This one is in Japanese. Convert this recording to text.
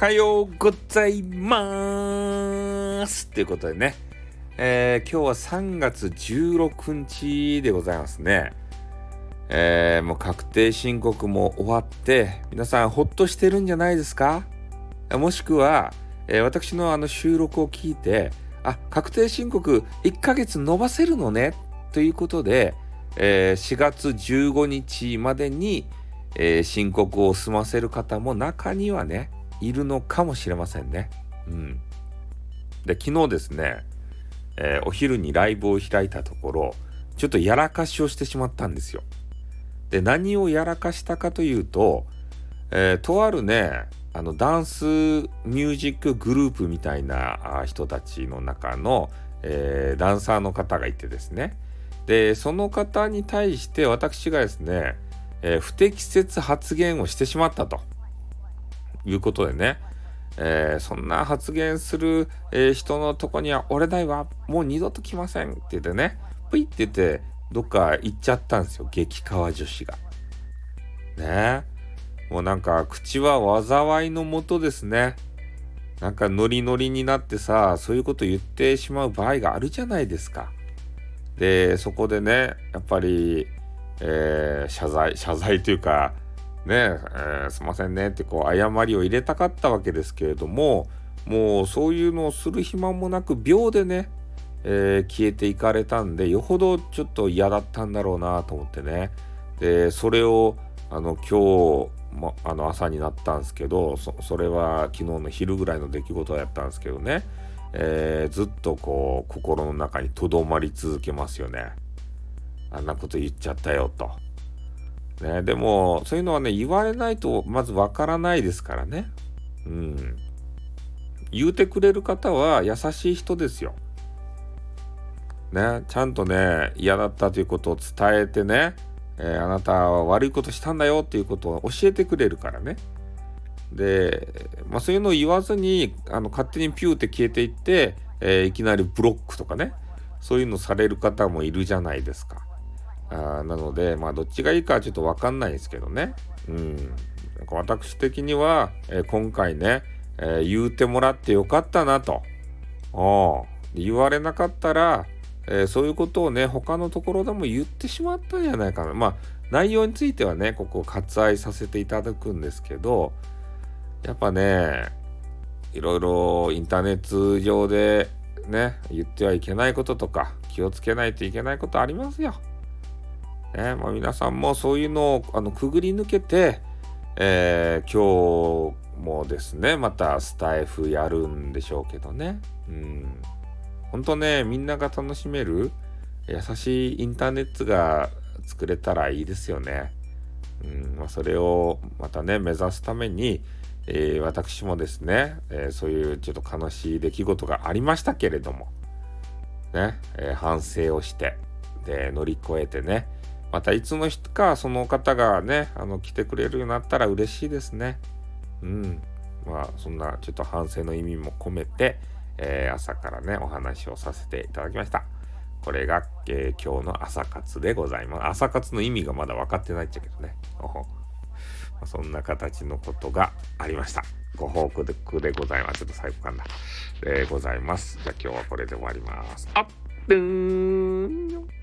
はようございます。ということでね、えー、今日は3月16日でございますね。えー、もう確定申告も終わって皆さんほっとしてるんじゃないですか？もしくは、えー、私のあの収録を聞いてあ確定申告1ヶ月延ばせるのね？ということで、え、4月15日までに、え、申告を済ませる方も中にはねいるのかもしれませんね。うん、で昨日ですね、えー、お昼にライブを開いたところちょっとやらかしをしてしまったんですよ。で何をやらかしたかというと、えー、とあるねあのダンスミュージックグループみたいな人たちの中の、えー、ダンサーの方がいてですねでその方に対して私がですね、えー、不適切発言をしてしまったということでね、えー、そんな発言する、え人のとこには俺代はもう二度と来ませんって言ってねぷいって言ってどっか行っちゃったんですよ激川女子が。ねもうなんか口は災いのもとですね。なんかノリノリになってさそういうこと言ってしまう場合があるじゃないですか。でそこでねやっぱり、えー、謝罪謝罪というかね、えー、すいませんねってこう謝りを入れたかったわけですけれどももうそういうのをする暇もなく秒でねえー、消えていかれたんでよほどちょっと嫌だったんだろうなと思ってね。でそれをあの今日もあの朝になったんですけどそれは昨日の昼ぐらいの出来事やったんですけどね、えー、ずっとこう心の中にとどまり続けますよね。あんなこと言っちゃったよと。ね、でもそういうのはね言われないとまずわからないですからね。うん。言うてくれる方は優しい人ですよ。ね、ちゃんとね、嫌だったということを伝えてね、えー、あなたは悪いことしたんだよっていうことを教えてくれるからね。で、まあ、そういうのを言わずにあの勝手にピューって消えていって、えー、いきなりブロックとかねそういうのされる方もいるじゃないですか。あなので、まあ、どっちがいいかはちょっと分かんないですけどね。うん、私的には、えー、今回ね、え言うてもらってよかったなと。言われなかったら、えー、そういうことをね、他のところでも言ってしまったんじゃないかな。まあ、内容についてはね、ここ割愛させていただくんですけど、やっぱね、いろいろインターネット上でね、言ってはいけないこととか、気をつけないといけないことありますよ。ね、まあ、皆さんもそういうのをあのくぐり抜けて、えー、今日もですね、またスタイフやるんでしょうけどね。うんほんとね、みんなが楽しめる優しいインターネットが作れたらいいですよね。うんまあ、それをまたね、目指すために、えー、私もですね、えー、そういうちょっと悲しい出来事がありましたけれども、ね、えー、反省をして、で、乗り越えてね、またいつの日かその方がね、あの、来てくれるようになったら嬉しいですね。うん。まあ、そんなちょっと反省の意味も込めて、えー、朝からね、お話をさせていただきました。これが、えー、今日の朝活でございます。朝活の意味がまだ分かってないっちゃけどね。そんな形のことがありました。ご報告でございます。ちょっと最後かな。でございます。じゃあ今日はこれで終わります。あっ、ーん